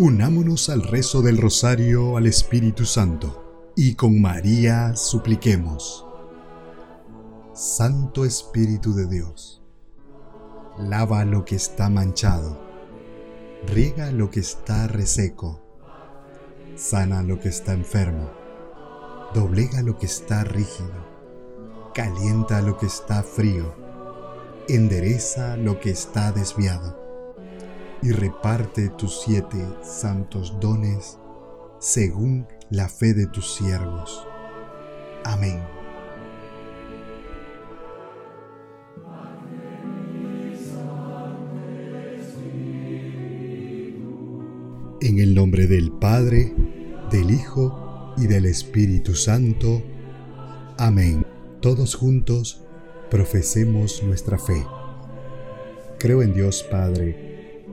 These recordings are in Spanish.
Unámonos al rezo del rosario al Espíritu Santo y con María supliquemos. Santo Espíritu de Dios, lava lo que está manchado, riega lo que está reseco, sana lo que está enfermo, doblega lo que está rígido, calienta lo que está frío, endereza lo que está desviado y reparte tus siete santos dones según la fe de tus siervos. Amén. En el nombre del Padre, del Hijo y del Espíritu Santo. Amén. Todos juntos profesemos nuestra fe. Creo en Dios Padre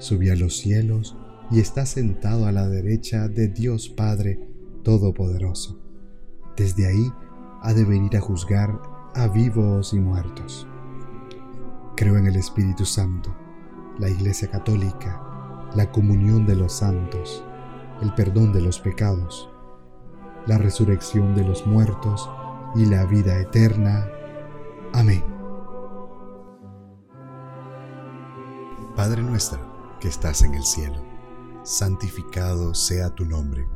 subió a los cielos y está sentado a la derecha de Dios Padre Todopoderoso. Desde ahí ha de venir a juzgar a vivos y muertos. Creo en el Espíritu Santo, la Iglesia Católica, la comunión de los santos, el perdón de los pecados, la resurrección de los muertos y la vida eterna. Amén. Padre nuestro, que estás en el cielo, santificado sea tu nombre.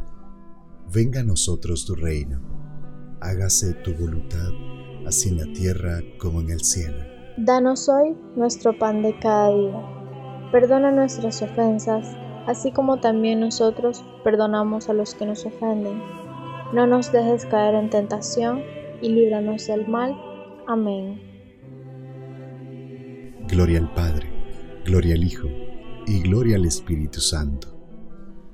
Venga a nosotros tu reino. Hágase tu voluntad, así en la tierra como en el cielo. Danos hoy nuestro pan de cada día. Perdona nuestras ofensas, así como también nosotros perdonamos a los que nos ofenden. No nos dejes caer en tentación y líbranos del mal. Amén. Gloria al Padre, gloria al Hijo y gloria al Espíritu Santo,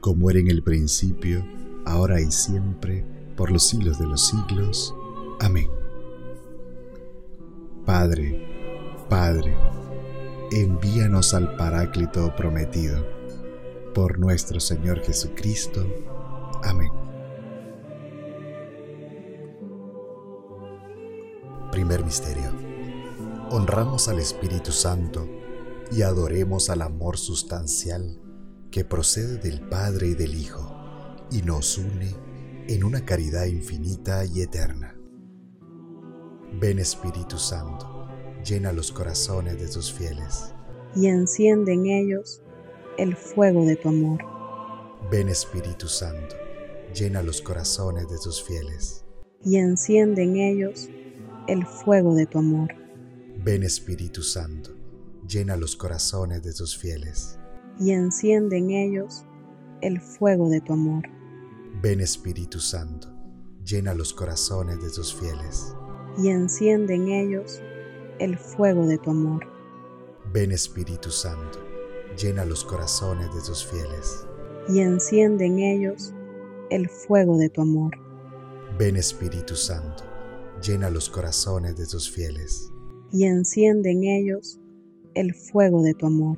como era en el principio, ahora y siempre, por los siglos de los siglos. Amén. Padre, Padre, envíanos al Paráclito prometido, por nuestro Señor Jesucristo. Amén. Primer Misterio. Honramos al Espíritu Santo y adoremos al amor sustancial que procede del Padre y del Hijo y nos une en una caridad infinita y eterna. Ven Espíritu Santo, llena los corazones de tus fieles y enciende en ellos el fuego de tu amor. Ven Espíritu Santo, llena los corazones de tus fieles y enciende en ellos el fuego de tu amor. Ven Espíritu Santo, llena los corazones de tus fieles. Y enciende en ellos el fuego de tu amor. Ven Espíritu Santo, llena los corazones de tus fieles. Y enciende en ellos el fuego de tu amor. Ven Espíritu Santo, llena los corazones de tus fieles. Y enciende en ellos el fuego de tu amor. Ven Espíritu Santo, llena los corazones de tus fieles. Y enciende en ellos el fuego de tu amor.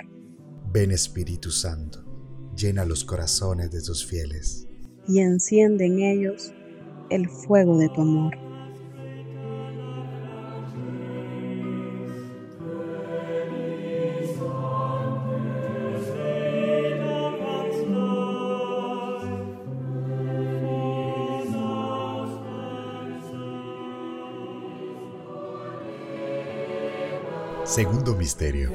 Ven Espíritu Santo, llena los corazones de tus fieles. Y enciende en ellos el fuego de tu amor. Segundo Misterio.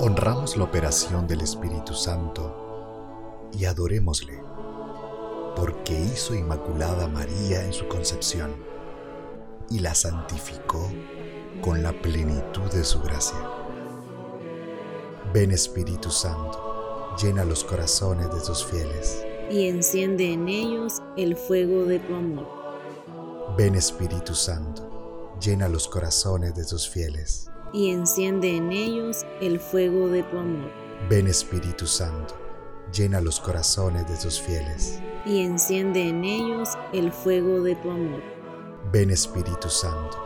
Honramos la operación del Espíritu Santo y adorémosle, porque hizo inmaculada María en su concepción y la santificó con la plenitud de su gracia. Ven Espíritu Santo, llena los corazones de tus fieles. Y enciende en ellos el fuego de tu amor. Ven Espíritu Santo llena los corazones de tus fieles. Y enciende en ellos el fuego de tu amor. Ven Espíritu Santo, llena los corazones de tus fieles. Y enciende en ellos el fuego de tu amor. Ven Espíritu Santo,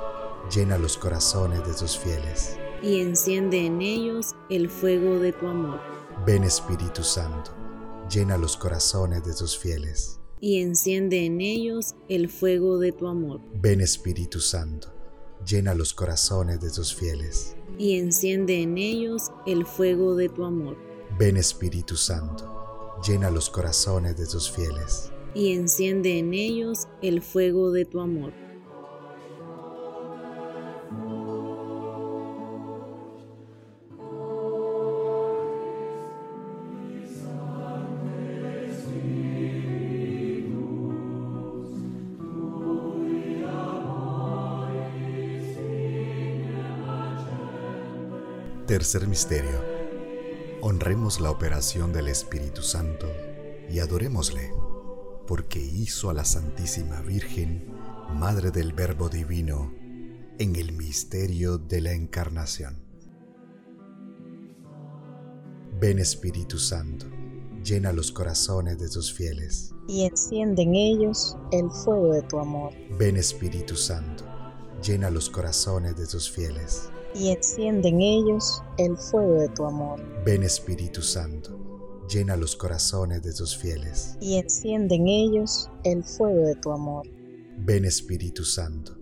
llena los corazones de tus fieles. Y enciende en ellos el fuego de tu amor. Ven Espíritu Santo, llena los corazones de tus fieles. Y enciende en ellos el fuego de tu amor. Ven Espíritu Santo, llena los corazones de tus fieles. Y enciende en ellos el fuego de tu amor. Ven Espíritu Santo, llena los corazones de tus fieles. Y enciende en ellos el fuego de tu amor. Tercer misterio. Honremos la operación del Espíritu Santo y adorémosle, porque hizo a la Santísima Virgen, Madre del Verbo Divino, en el misterio de la Encarnación. Ven Espíritu Santo, llena los corazones de tus fieles. Y enciende en ellos el fuego de tu amor. Ven Espíritu Santo, llena los corazones de tus fieles y enciende en ellos el fuego de tu amor. Ven Espíritu Santo, llena los corazones de tus fieles. Y enciende en ellos el fuego de tu amor. Ven Espíritu Santo,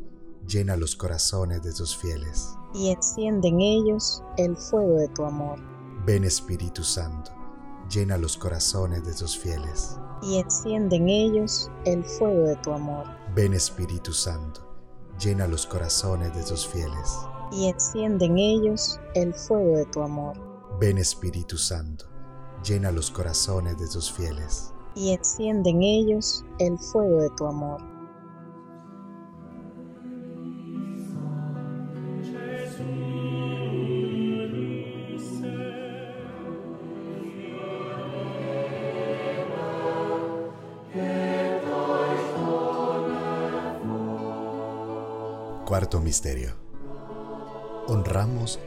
llena los corazones de tus fieles. Y enciende en ellos el fuego de tu amor. Ven Espíritu Santo, llena los corazones de tus fieles. Y enciende en ellos el fuego de tu amor. Ven Espíritu Santo, llena los corazones de tus fieles y enciende en ellos el fuego de tu amor. Ven Espíritu Santo, llena los corazones de tus fieles. Y enciende en ellos el fuego de tu amor. Cuarto Misterio honramos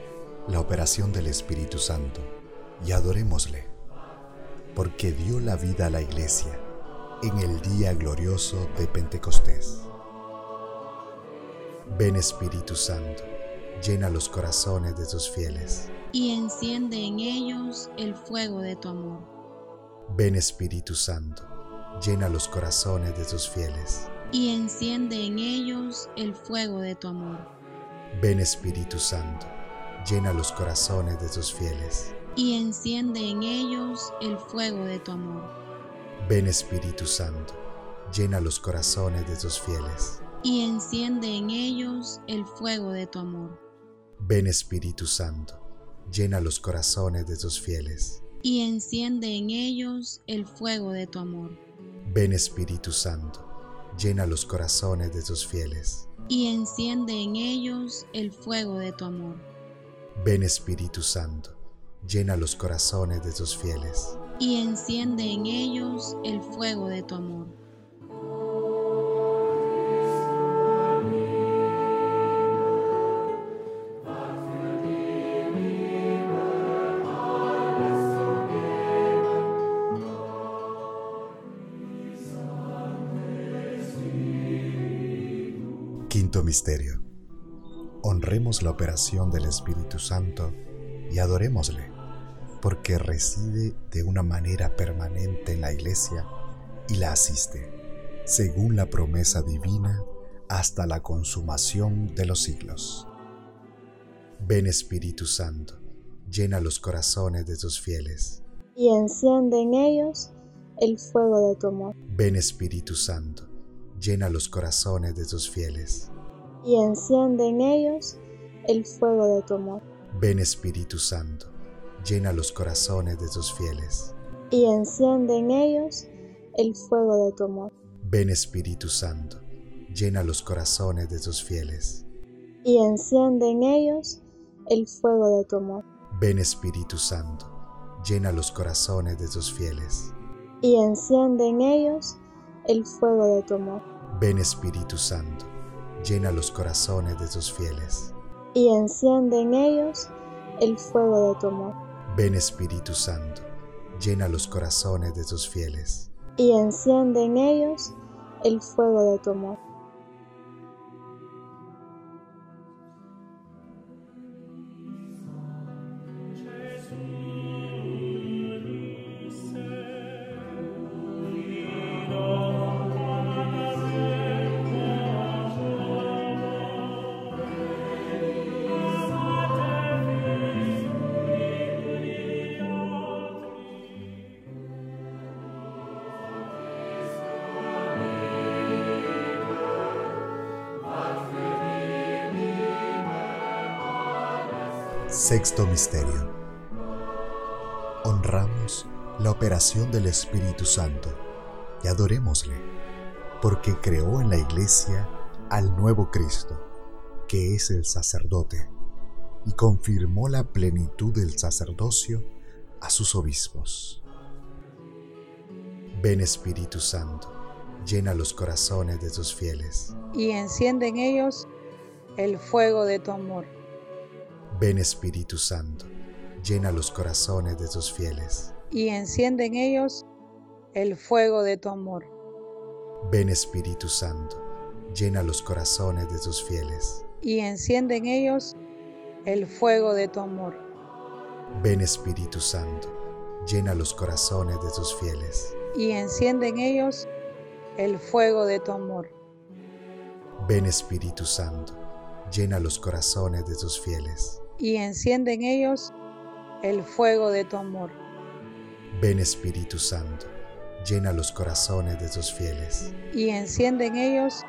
la operación del Espíritu Santo y adorémosle, porque dio la vida a la iglesia en el día glorioso de Pentecostés. Ven Espíritu Santo, llena los corazones de tus fieles. Y enciende en ellos el fuego de tu amor. Ven Espíritu Santo, llena los corazones de tus fieles. Y enciende en ellos el fuego de tu amor Ven Espíritu Santo, llena los corazones de tus fieles. Y enciende en ellos el fuego de tu amor. Ven Espíritu Santo, llena los corazones de tus fieles. Y enciende en ellos el fuego de tu amor. Ven Espíritu Santo, llena los corazones de tus fieles. Y enciende en ellos el fuego de tu amor. Ven Espíritu Santo, llena los corazones de tus fieles y enciende en ellos el fuego de tu amor. Ven Espíritu Santo, llena los corazones de tus fieles. Y enciende en ellos el fuego de tu amor. Misterio. Honremos la operación del Espíritu Santo y adorémosle, porque reside de una manera permanente en la Iglesia y la asiste, según la promesa divina, hasta la consumación de los siglos. Ven Espíritu Santo, llena los corazones de tus fieles. Y enciende en ellos el fuego de tu amor. Ven Espíritu Santo llena los corazones de tus fieles. Y enciende en ellos el fuego de tu amor. Ven Espíritu Santo, llena los corazones de tus fieles. Y enciende en ellos el fuego de tu amor. Ven Espíritu Santo, llena los corazones de tus fieles. Y enciende en ellos el fuego de tu amor. Ven Espíritu Santo, llena los corazones de tus fieles. Y enciende en ellos el fuego de tu amor. Ven Espíritu Santo, llena los corazones de tus fieles. Y enciende en ellos el fuego de tu amor. Ven Espíritu Santo, llena los corazones de tus fieles. Y enciende en ellos el fuego de tu amor. Misterio. Honramos la operación del Espíritu Santo y adorémosle, porque creó en la Iglesia al nuevo Cristo, que es el sacerdote, y confirmó la plenitud del sacerdocio a sus obispos. Ven Espíritu Santo, llena los corazones de tus fieles. y enciende en ellos el fuego de tu amor. Ven Espíritu Santo, llena los corazones de tus fieles. y enciende en ellos el fuego de tu amor. Ven Espíritu Santo, llena los corazones de tus fieles. y enciende en ellos el fuego de tu amor. Ven Espíritu Santo, llena los corazones de tus fieles. y enciende en ellos el fuego de tu amor. Ven Espíritu Santo, llena los corazones de tus fieles. Y enciende en ellos el fuego de tu amor. Ven Espíritu Santo, llena los corazones de tus fieles. y enciende en ellos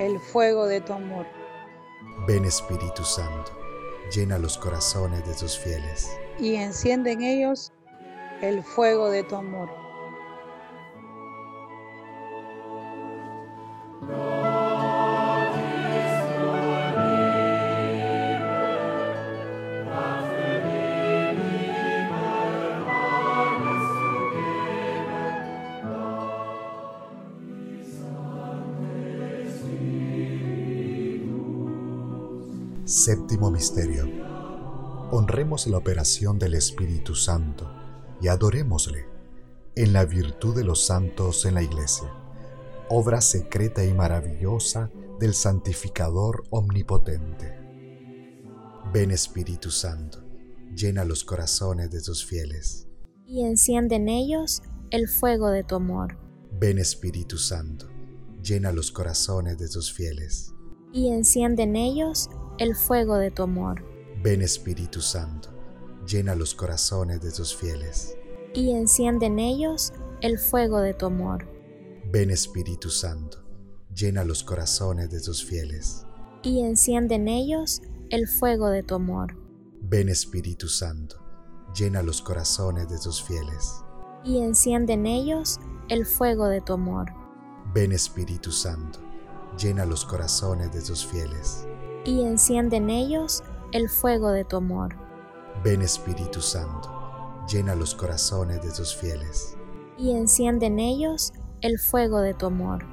el fuego de tu amor. Ven Espíritu Santo, llena los corazones de tus fieles. y enciende en ellos el fuego de tu amor. Séptimo Misterio. Honremos la operación del Espíritu Santo y adorémosle en la virtud de los santos en la Iglesia, obra secreta y maravillosa del santificador omnipotente. Ven Espíritu Santo, llena los corazones de tus fieles. Y enciende en ellos el fuego de tu amor. Ven Espíritu Santo, llena los corazones de tus fieles. Y enciende en ellos el fuego de tu amor. Ven Espíritu Santo, llena los corazones de tus fieles. Y enciende en ellos el fuego de tu amor. Ven Espíritu Santo, llena los corazones de tus fieles. Y enciende en ellos el fuego de tu amor. Ven Espíritu Santo, llena los corazones de tus fieles. Y enciende en ellos el fuego de tu amor. Ven Espíritu Santo, llena los corazones de tus fieles. Y enciende en ellos el fuego de tu amor. Ven Espíritu Santo, llena los corazones de tus fieles. Y enciende en ellos el fuego de tu amor.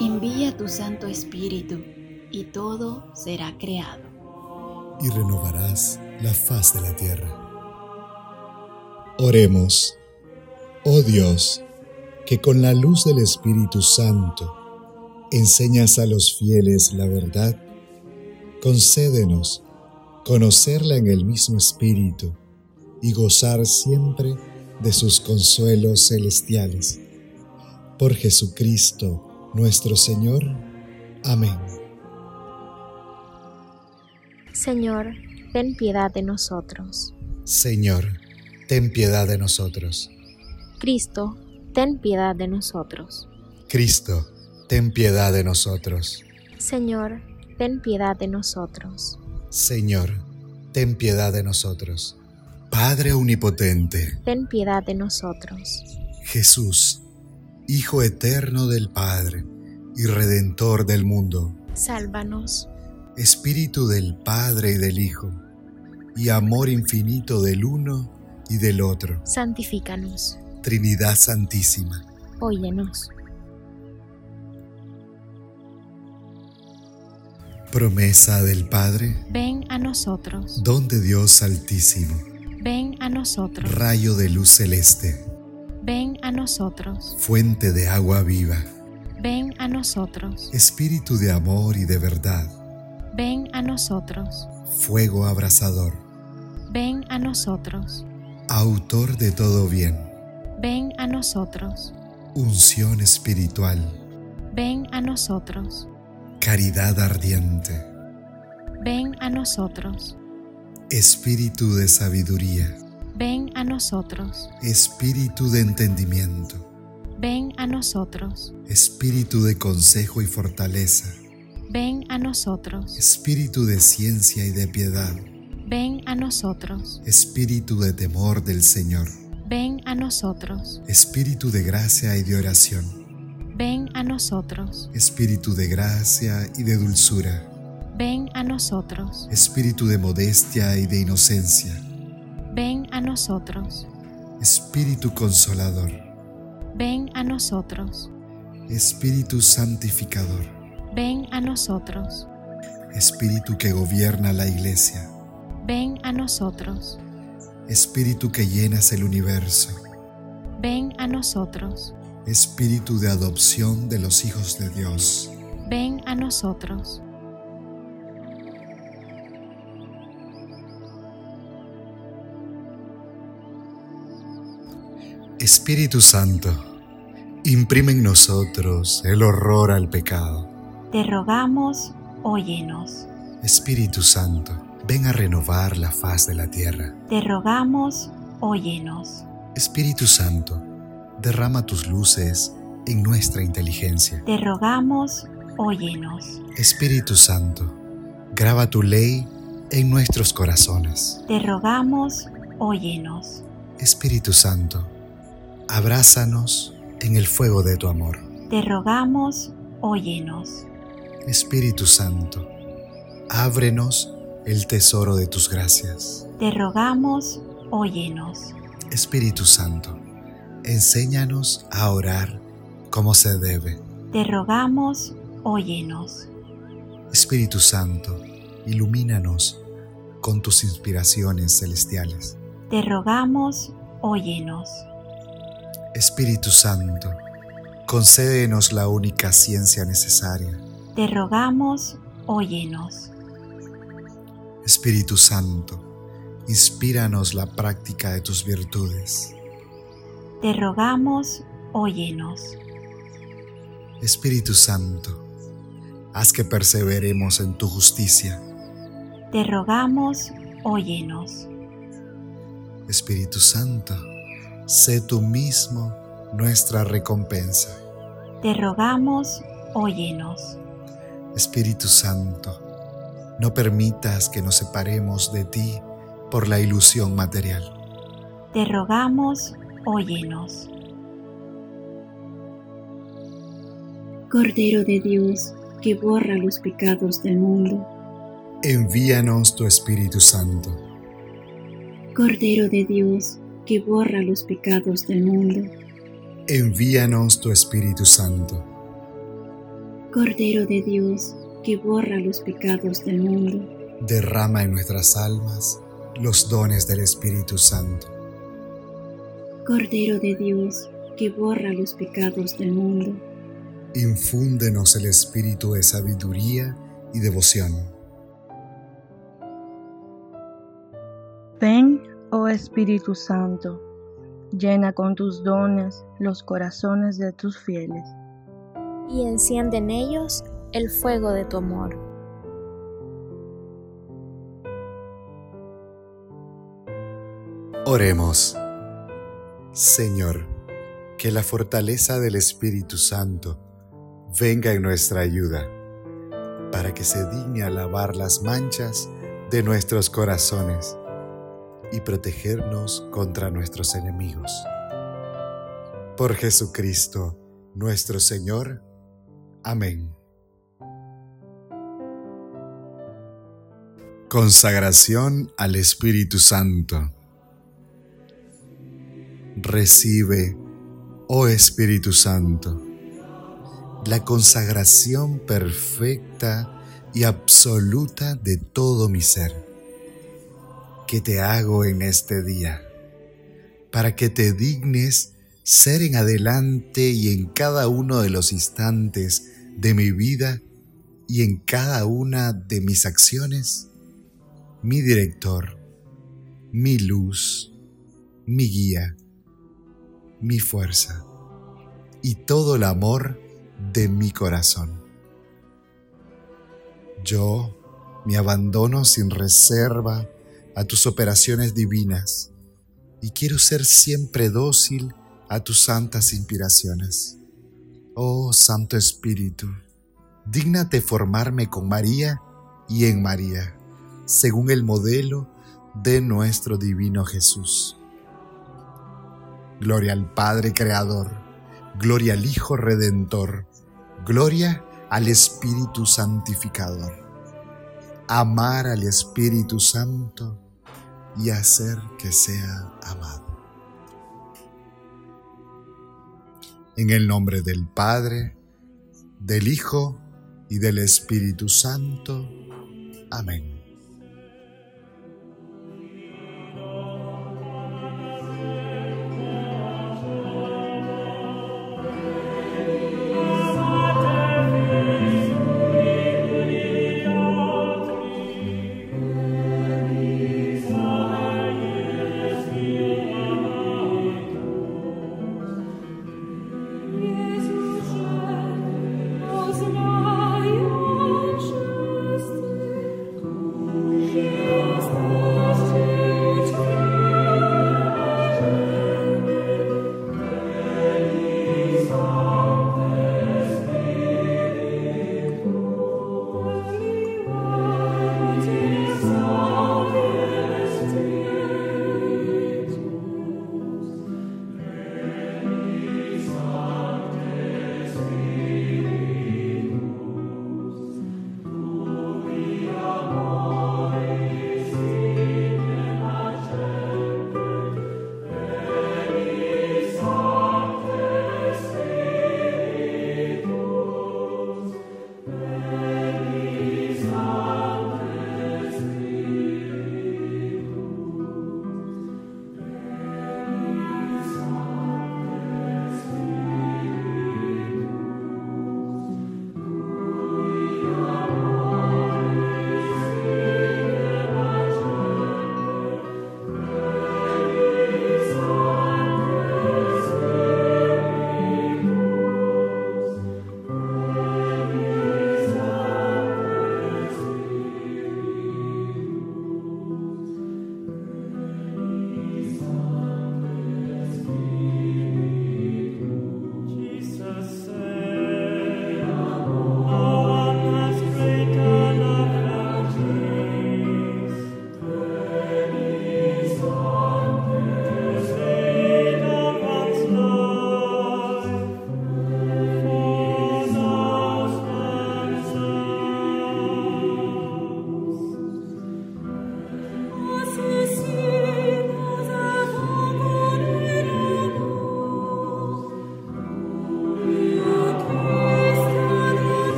Envía tu Santo Espíritu y todo será creado. y renovarás la faz de la tierra. Oremos, oh Dios, que con la luz del Espíritu Santo enseñas a los fieles la verdad, concédenos conocerla en el mismo Espíritu y gozar siempre de sus consuelos celestiales. Por Jesucristo nuestro Señor. Amén. Señor, ten piedad de nosotros. Señor, ten piedad de nosotros. Cristo, ten piedad de nosotros. Cristo, ten piedad de nosotros. Señor, ten piedad de nosotros. Señor, ten piedad de nosotros. Padre Omnipotente, Ten piedad de nosotros. Jesús, Hijo eterno del Padre y Redentor del mundo, Sálvanos. Espíritu del Padre y del Hijo, y amor infinito del uno y del otro, Santifícanos. Trinidad Santísima, Óyenos. Promesa del Padre, ven a nosotros. don de Dios Altísimo, Ven a nosotros. rayo de luz celeste, Ven a nosotros. fuente de agua viva, Ven a nosotros. espíritu de amor y de verdad, Ven a nosotros. fuego abrasador, Ven a nosotros. Autor de todo bien, Ven a nosotros. unción espiritual, Ven a nosotros. caridad ardiente, Ven a nosotros. espíritu de sabiduría, Ven a nosotros. espíritu de entendimiento, Ven a nosotros. espíritu de consejo y fortaleza, Ven a nosotros. espíritu de ciencia y de piedad, Ven a nosotros. espíritu de temor del Señor, Ven a nosotros. espíritu de gracia y de oración, Ven a nosotros. espíritu de gracia y de dulzura, Ven a nosotros. espíritu de modestia y de inocencia, Ven a nosotros. espíritu consolador, Ven a nosotros. espíritu santificador, Ven a nosotros. espíritu que gobierna la iglesia, Ven a nosotros. espíritu que llenas el universo, Ven a nosotros. espíritu de adopción de los hijos de Dios, Ven a nosotros. Espíritu Santo, imprime en nosotros el horror al pecado. Te rogamos, óyenos. Espíritu Santo, ven a renovar la faz de la tierra. Te rogamos, óyenos. Espíritu Santo, derrama tus luces en nuestra inteligencia. Te rogamos, óyenos. Espíritu Santo, graba tu ley en nuestros corazones. Te rogamos, óyenos. Espíritu Santo, abrázanos en el fuego de tu amor. Te rogamos, óyenos. Espíritu Santo, ábrenos el tesoro de tus gracias. Te rogamos, óyenos. Espíritu Santo, enséñanos a orar como se debe. Te rogamos, óyenos. Espíritu Santo, ilumínanos con tus inspiraciones celestiales. Te rogamos, óyenos. Espíritu Santo, concédenos la única ciencia necesaria. Te rogamos, óyenos. Espíritu Santo, inspíranos la práctica de tus virtudes. Te rogamos, óyenos. Espíritu Santo, haz que perseveremos en tu justicia. Te rogamos, óyenos. Espíritu Santo, sé tú mismo nuestra recompensa. Te rogamos, óyenos. Espíritu Santo, no permitas que nos separemos de ti por la ilusión material. Te rogamos, óyenos. Cordero de Dios, que borra los pecados del mundo. Envíanos tu Espíritu Santo. Cordero de Dios, que borra los pecados del mundo. Envíanos tu Espíritu Santo. Cordero de Dios, que borra los pecados del mundo. Derrama en nuestras almas los dones del Espíritu Santo. Cordero de Dios, que borra los pecados del mundo. Infúndenos el espíritu de sabiduría y devoción. Ven, oh Espíritu Santo, llena con tus dones los corazones de tus fieles. y enciende en ellos el fuego de tu amor. Oremos. Señor, que la fortaleza del Espíritu Santo venga en nuestra ayuda, para que se digne a lavar las manchas de nuestros corazones y protegernos contra nuestros enemigos. Por Jesucristo, nuestro Señor. Amén. Consagración al Espíritu Santo. Recibe, oh Espíritu Santo, la consagración perfecta y absoluta de todo mi ser. ¿Qué te hago en este día? Para que te dignes ser en adelante y en cada uno de los instantes de mi vida y en cada una de mis acciones, mi director, mi luz, mi guía, mi fuerza y todo el amor de mi corazón. Yo me abandono sin reserva a tus operaciones divinas y quiero ser siempre dócil a tus santas inspiraciones. Oh Santo Espíritu, dígnate formarme con María y en María, según el modelo de nuestro divino Jesús. Gloria al Padre Creador, gloria al Hijo Redentor, gloria al Espíritu Santificador. Amar al Espíritu Santo y hacer que sea amado. En el nombre del Padre, del Hijo y del Espíritu Santo. Amén.